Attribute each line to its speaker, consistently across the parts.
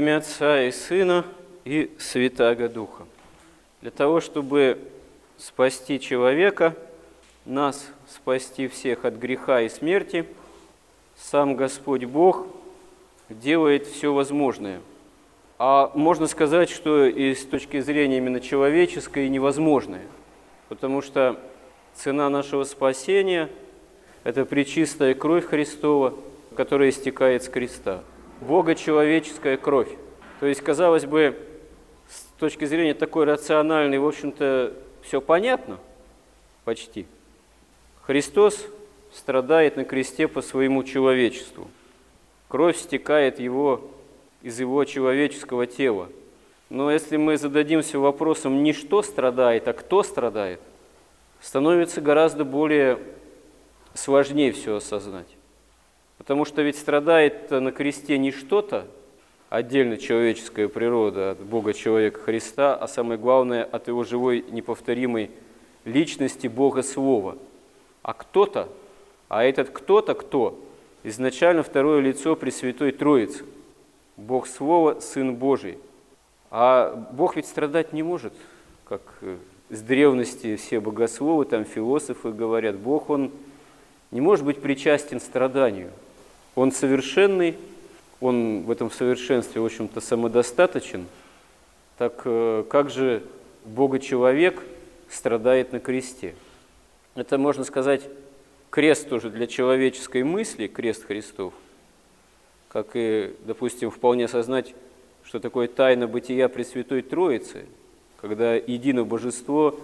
Speaker 1: имя Отца и Сына и Святаго Духа. Для того, чтобы спасти человека, нас спасти всех от греха и смерти, сам Господь Бог делает все возможное. А можно сказать, что и с точки зрения именно человеческой невозможное, потому что цена нашего спасения – это причистая кровь Христова, которая истекает с креста. Бога человеческая кровь. То есть, казалось бы, с точки зрения такой рациональной, в общем-то, все понятно почти. Христос страдает на кресте по своему человечеству. Кровь стекает его из его человеческого тела. Но если мы зададимся вопросом не что страдает, а кто страдает, становится гораздо более сложнее все осознать. Потому что ведь страдает на кресте не что-то, отдельно человеческая природа от Бога человека Христа, а самое главное от его живой неповторимой личности Бога Слова. А кто-то, а этот кто-то кто? Изначально второе лицо Пресвятой Троицы. Бог Слова, Сын Божий. А Бог ведь страдать не может, как э, с древности все богословы, там философы говорят, Бог, Он не может быть причастен страданию – он совершенный, он в этом совершенстве, в общем-то, самодостаточен. Так э, как же Бога-человек страдает на кресте? Это, можно сказать, крест тоже для человеческой мысли, крест Христов, как и, допустим, вполне осознать, что такое тайна бытия Пресвятой Троицы, когда единое божество,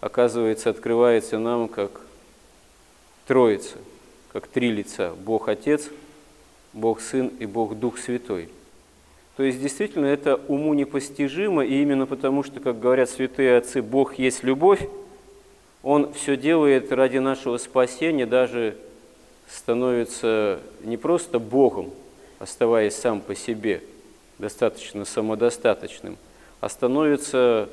Speaker 1: оказывается, открывается нам как Троица – как три лица – Бог Отец, Бог Сын и Бог Дух Святой. То есть действительно это уму непостижимо, и именно потому, что, как говорят святые отцы, Бог есть любовь, Он все делает ради нашего спасения, даже становится не просто Богом, оставаясь сам по себе, достаточно самодостаточным, а становится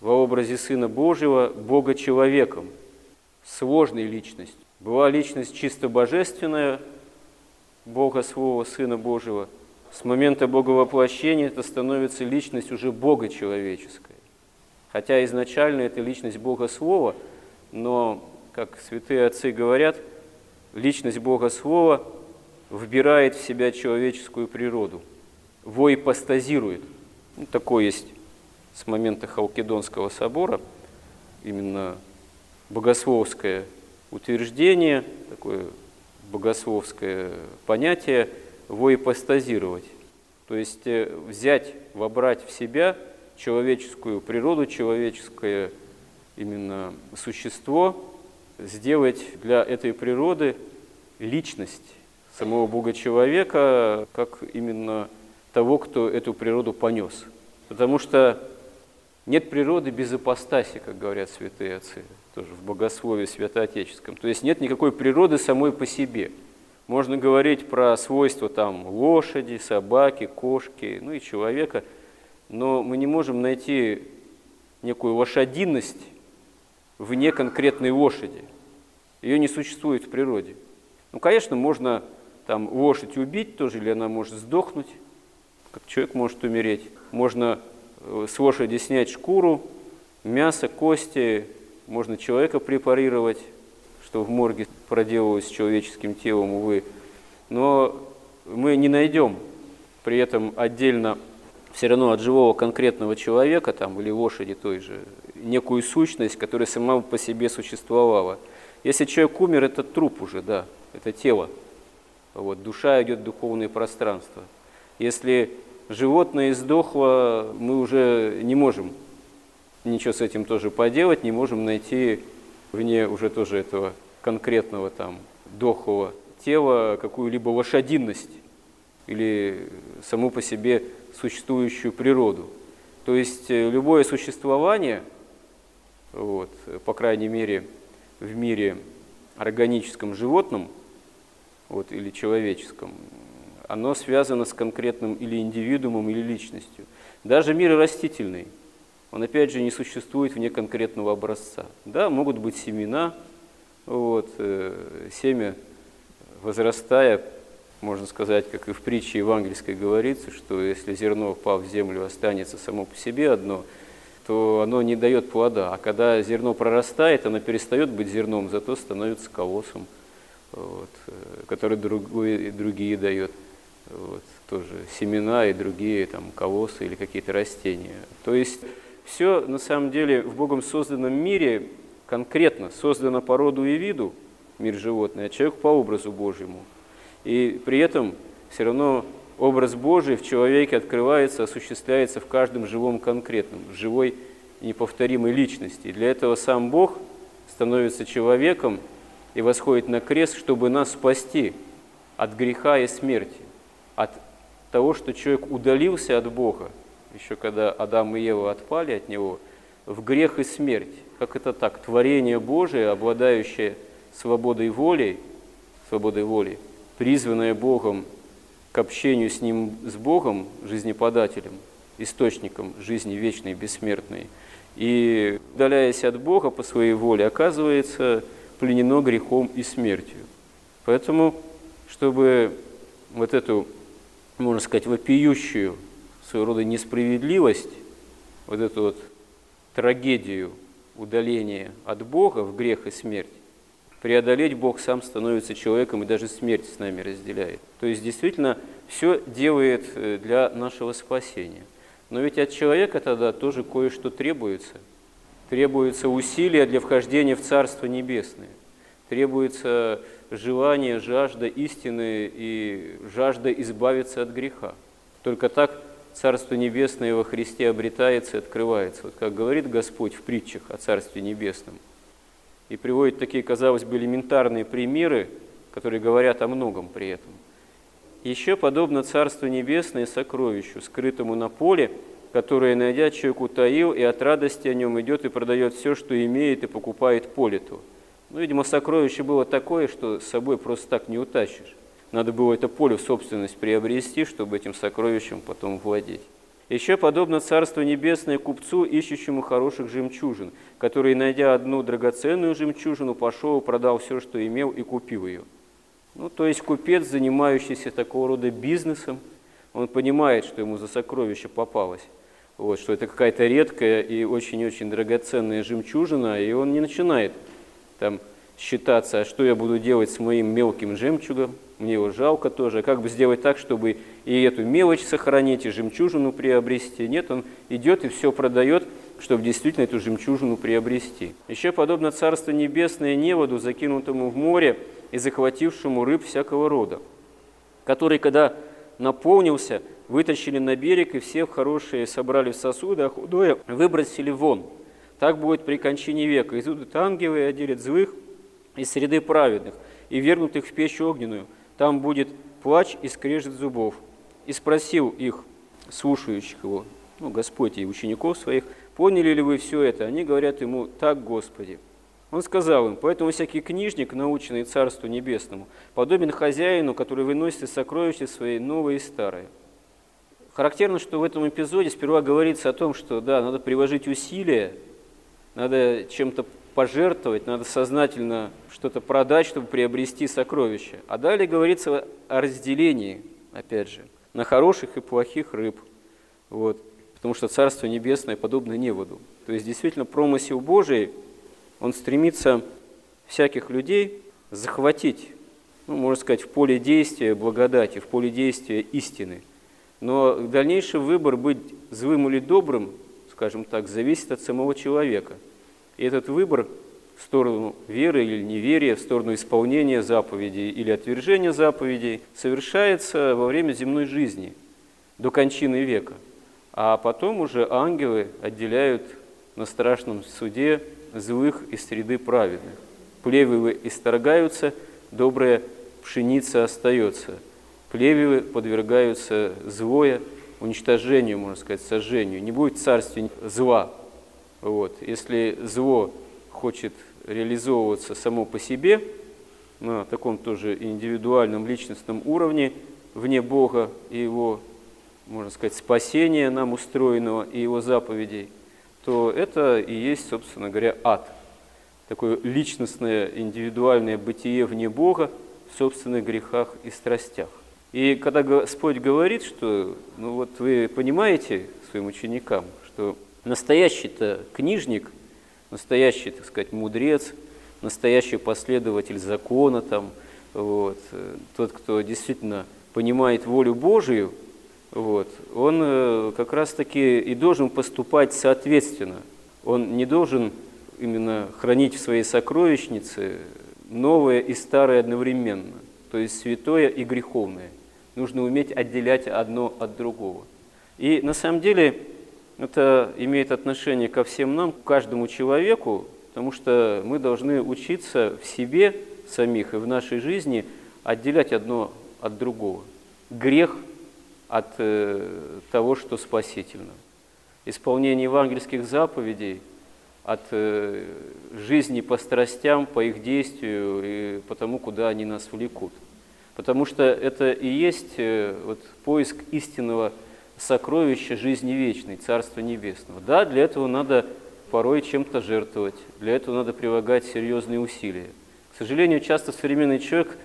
Speaker 1: во образе Сына Божьего Бога-человеком, сложной личностью. Была личность чисто божественная, Бога Слова, Сына Божьего. С момента Боговоплощения это становится личность уже Бога человеческая. Хотя изначально это личность Бога Слова, но, как святые отцы говорят, личность Бога Слова вбирает в себя человеческую природу, воипостазирует. Ну, такое есть с момента Халкидонского собора, именно богословское утверждение, такое богословское понятие воипостазировать. То есть э, взять, вобрать в себя человеческую природу, человеческое именно существо, сделать для этой природы личность самого Бога-человека, как именно того, кто эту природу понес. Потому что нет природы без апостаси, как говорят святые отцы тоже в богословии святоотеческом. То есть нет никакой природы самой по себе. Можно говорить про свойства там лошади, собаки, кошки, ну и человека, но мы не можем найти некую лошадиность вне конкретной лошади. Ее не существует в природе. Ну, конечно, можно там лошадь убить тоже, или она может сдохнуть, как человек может умереть. Можно с лошади снять шкуру, мясо, кости, можно человека препарировать, что в морге проделывалось с человеческим телом, увы. Но мы не найдем при этом отдельно все равно от живого конкретного человека там, или лошади той же некую сущность, которая сама по себе существовала. Если человек умер, это труп уже, да, это тело. Вот, душа идет в духовное пространство. Если животное издохло, мы уже не можем ничего с этим тоже поделать, не можем найти вне уже тоже этого конкретного там дохлого тела какую-либо лошадиность или саму по себе существующую природу. То есть э, любое существование, вот, по крайней мере в мире органическом животном вот, или человеческом, оно связано с конкретным или индивидуумом, или личностью. Даже мир растительный – он опять же не существует вне конкретного образца. Да, могут быть семена, вот, э, семя, возрастая, можно сказать, как и в притче евангельской говорится, что если зерно, впав в землю, останется само по себе одно, то оно не дает плода. А когда зерно прорастает, оно перестает быть зерном, зато становится колоссом, вот, э, который другой, другие дает. Вот, тоже семена и другие там, колоссы или какие-то растения. То есть все на самом деле в Богом созданном мире конкретно создано по роду и виду, мир животное, а человек по образу Божьему – и при этом все равно образ Божий в человеке открывается, осуществляется в каждом живом конкретном, живой неповторимой личности. И для этого сам Бог становится человеком и восходит на крест, чтобы нас спасти от греха и смерти, от того, что человек удалился от Бога, еще когда Адам и Ева отпали от Него, в грех и смерть. Как это так? Творение Божие, обладающее свободой воли, свободой воли, призванное Богом к общению с Ним, с Богом, жизнеподателем, источником жизни вечной, бессмертной, и, удаляясь от Бога по своей воле, оказывается пленено грехом и смертью. Поэтому, чтобы вот эту, можно сказать, вопиющую своего рода несправедливость, вот эту вот трагедию удаления от Бога в грех и смерть, преодолеть Бог сам становится человеком и даже смерть с нами разделяет. То есть действительно все делает э, для нашего спасения. Но ведь от человека тогда тоже кое-что требуется. Требуется усилия для вхождения в Царство Небесное. Требуется желание, жажда истины и жажда избавиться от греха. Только так Царство Небесное во Христе обретается и открывается. Вот как говорит Господь в притчах о Царстве Небесном – и приводит такие, казалось бы, элементарные примеры, которые говорят о многом при этом. Еще подобно Царство Небесное сокровищу, скрытому на поле, которое, найдя, человек утаил, и от радости о нем идет и продает все, что имеет, и покупает поле то. Ну, видимо, сокровище было такое, что с собой просто так не утащишь. Надо было это поле в собственность приобрести, чтобы этим сокровищем потом владеть. Еще подобно Царство Небесное купцу, ищущему хороших жемчужин, который, найдя одну драгоценную жемчужину, пошел продал все, что имел, и купил ее. Ну, то есть купец, занимающийся такого рода бизнесом, он понимает, что ему за сокровище попалось, вот, что это какая-то редкая и очень-очень драгоценная жемчужина, и он не начинает там считаться, а что я буду делать с моим мелким жемчугом, мне его жалко тоже, а как бы сделать так, чтобы и эту мелочь сохранить, и жемчужину приобрести. Нет, он идет и все продает, чтобы действительно эту жемчужину приобрести. Еще подобно Царство Небесное неводу, закинутому в море и захватившему рыб всякого рода, который, когда наполнился, вытащили на берег, и все хорошие собрали в сосуды, а худое выбросили вон. Так будет при кончине века. Изудут ангелы и отделят злых из среды праведных, и вернут их в печь огненную – там будет плач и скрежет зубов. И спросил их, слушающих его, ну, Господь и учеников своих, поняли ли вы все это? Они говорят ему, так, Господи. Он сказал им, поэтому всякий книжник, наученный Царству Небесному, подобен хозяину, который выносит из сокровища свои новые и старые. Характерно, что в этом эпизоде сперва говорится о том, что да, надо приложить усилия, надо чем-то пожертвовать, надо сознательно что-то продать, чтобы приобрести сокровища. А далее говорится о разделении, опять же, на хороших и плохих рыб. Вот. Потому что Царство Небесное подобно неводу. То есть действительно промысел Божий, он стремится всяких людей захватить, ну, можно сказать, в поле действия благодати, в поле действия истины. Но дальнейший выбор быть злым или добрым, скажем так, зависит от самого человека – и этот выбор в сторону веры или неверия, в сторону исполнения заповедей или отвержения заповедей совершается во время земной жизни до кончины века. А потом уже ангелы отделяют на страшном суде злых из среды праведных. Плевелы исторгаются, добрая пшеница остается. Плевелы подвергаются злое уничтожению, можно сказать, сожжению. Не будет царствия зла, вот. Если зло хочет реализовываться само по себе, на таком тоже индивидуальном личностном уровне, вне Бога и Его, можно сказать, спасения нам устроенного и Его заповедей, то это и есть, собственно говоря, ад. Такое личностное, индивидуальное бытие вне Бога в собственных грехах и страстях. И когда Господь говорит, что, ну вот вы понимаете своим ученикам, что настоящий-то книжник, настоящий, так сказать, мудрец, настоящий последователь закона, там, вот, тот, кто действительно понимает волю Божию, вот, он э, как раз-таки и должен поступать соответственно. Он не должен именно хранить в своей сокровищнице новое и старое одновременно, то есть святое и греховное. Нужно уметь отделять одно от другого. И на самом деле это имеет отношение ко всем нам, к каждому человеку, потому что мы должны учиться в себе самих и в нашей жизни отделять одно от другого. Грех от э, того, что спасительно. Исполнение евангельских заповедей – от э, жизни по страстям, по их действию и по тому, куда они нас влекут. Потому что это и есть э, вот, поиск истинного сокровища жизни вечной, Царства Небесного. Да, для этого надо порой чем-то жертвовать, для этого надо прилагать серьезные усилия. К сожалению, часто современный человек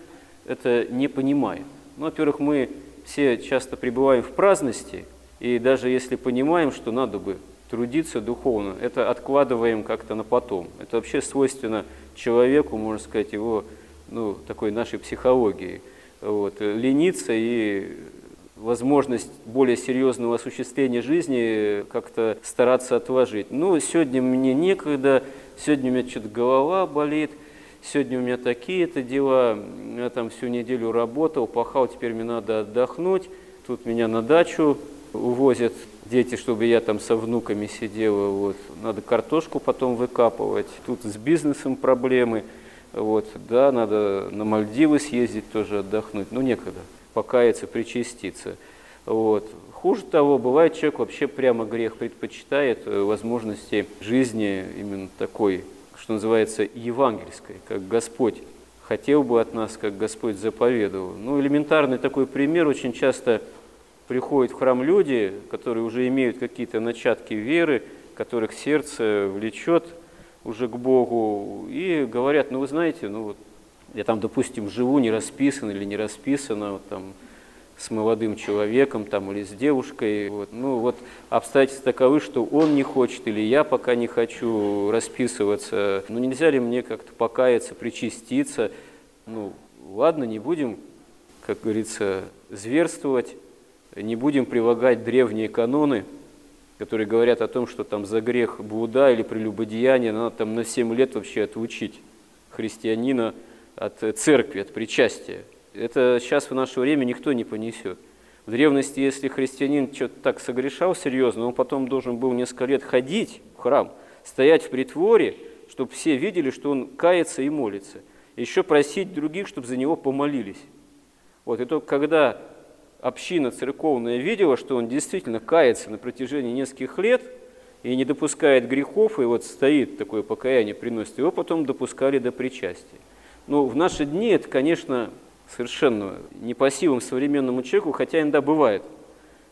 Speaker 1: это не понимает. Ну, во-первых, мы все часто пребываем в праздности, и даже если понимаем, что надо бы трудиться духовно, это откладываем как-то на потом. Это вообще свойственно человеку, можно сказать, его ну, такой нашей психологии. Вот. Лениться и возможность более серьезного осуществления жизни как-то стараться отложить. Ну, сегодня мне некогда, сегодня у меня что-то голова болит, сегодня у меня такие-то дела, я там всю неделю работал, пахал, теперь мне надо отдохнуть, тут меня на дачу увозят дети, чтобы я там со внуками сидела, вот. надо картошку потом выкапывать, тут с бизнесом проблемы, вот. да, надо на Мальдивы съездить тоже отдохнуть, ну некогда, покаяться, причаститься. Вот. Хуже того, бывает человек вообще прямо грех предпочитает э, возможности жизни именно такой, что называется, евангельской, как Господь хотел бы от нас, как Господь заповедовал. Ну, элементарный такой пример очень часто – приходят в храм люди, которые уже имеют какие-то начатки веры, которых сердце влечет уже к Богу, и говорят, ну вы знаете, ну вот я там, допустим, живу не расписан или не расписано, вот, там, с молодым человеком там, или с девушкой. Вот. Ну вот обстоятельства таковы, что он не хочет или я пока не хочу расписываться. Ну нельзя ли мне как-то покаяться, причаститься? Ну ладно, не будем, как говорится, зверствовать, не будем прилагать древние каноны, которые говорят о том, что там за грех блуда или прелюбодеяния надо там на 7 лет вообще отучить христианина от церкви, от причастия. Это сейчас в наше время никто не понесет. В древности, если христианин что-то так согрешал серьезно, он потом должен был несколько лет ходить в храм, стоять в притворе, чтобы все видели, что он кается и молится. Еще просить других, чтобы за него помолились. Вот, и только когда община церковная видела, что он действительно кается на протяжении нескольких лет и не допускает грехов, и вот стоит такое покаяние, приносит, его потом допускали до причастия. Но в наши дни это, конечно, совершенно не по силам современному человеку, хотя иногда бывает.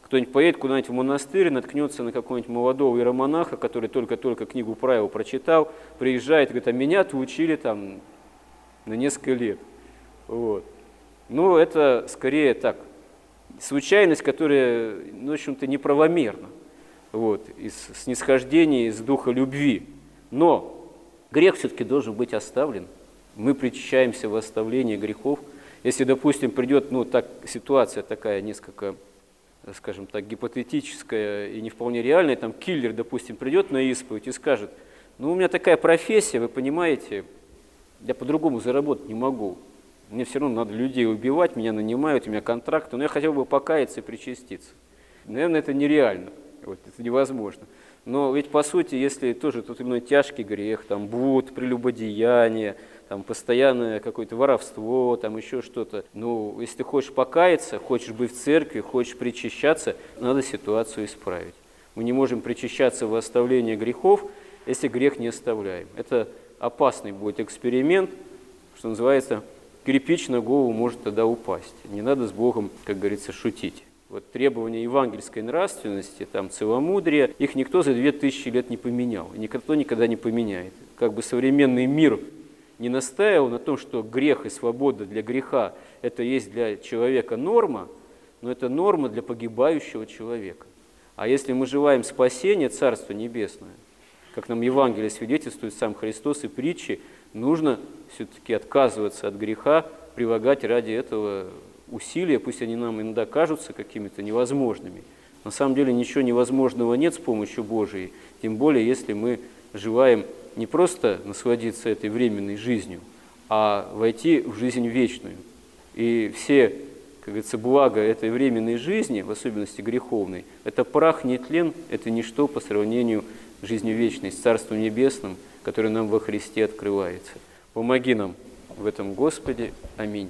Speaker 1: Кто-нибудь поедет куда-нибудь в монастырь, наткнется на какого-нибудь молодого иеромонаха, который только-только книгу правил прочитал, приезжает и говорит, а меня-то учили там на несколько лет. Вот. Ну, это скорее так, случайность, которая, ну, в общем-то, неправомерна, вот, из снисхождения, из духа любви. Но грех все-таки должен быть оставлен. Мы причащаемся в оставлении грехов. Если, допустим, придет, ну, так, ситуация такая несколько, скажем так, гипотетическая и не вполне реальная, там киллер, допустим, придет на исповедь и скажет, ну, у меня такая профессия, вы понимаете, я по-другому заработать не могу. Мне все равно надо людей убивать, меня нанимают, у меня контракты, но я хотел бы покаяться и причаститься. Наверное, это нереально, вот, это невозможно. Но ведь по сути, если тоже тут именно тяжкий грех, там блуд, прелюбодеяние, там постоянное какое-то воровство, там еще что-то. Ну, если ты хочешь покаяться, хочешь быть в церкви, хочешь причащаться, надо ситуацию исправить. Мы не можем причащаться в оставление грехов, если грех не оставляем. Это опасный будет эксперимент, что называется, кирпич на голову может тогда упасть. Не надо с Богом, как говорится, шутить. Вот требования евангельской нравственности, там, целомудрия, их никто за две тысячи лет не поменял. И никто никогда не поменяет. Как бы современный мир не настаивал на том, что грех и свобода для греха – это есть для человека норма, но это норма для погибающего человека. А если мы желаем спасения Царства Небесное, как нам Евангелие свидетельствует сам Христос и притчи, нужно все-таки отказываться от греха, прилагать ради этого усилия, пусть они нам иногда кажутся какими-то невозможными. На самом деле ничего невозможного нет с помощью Божией, тем более если мы желаем не просто насладиться этой временной жизнью, а войти в жизнь вечную. И все, как говорится, блага этой временной жизни, в особенности греховной, это прах, не тлен, это ничто по сравнению с жизнью вечной, с Царством Небесным, которое нам во Христе открывается. Помоги нам в этом, Господи. Аминь.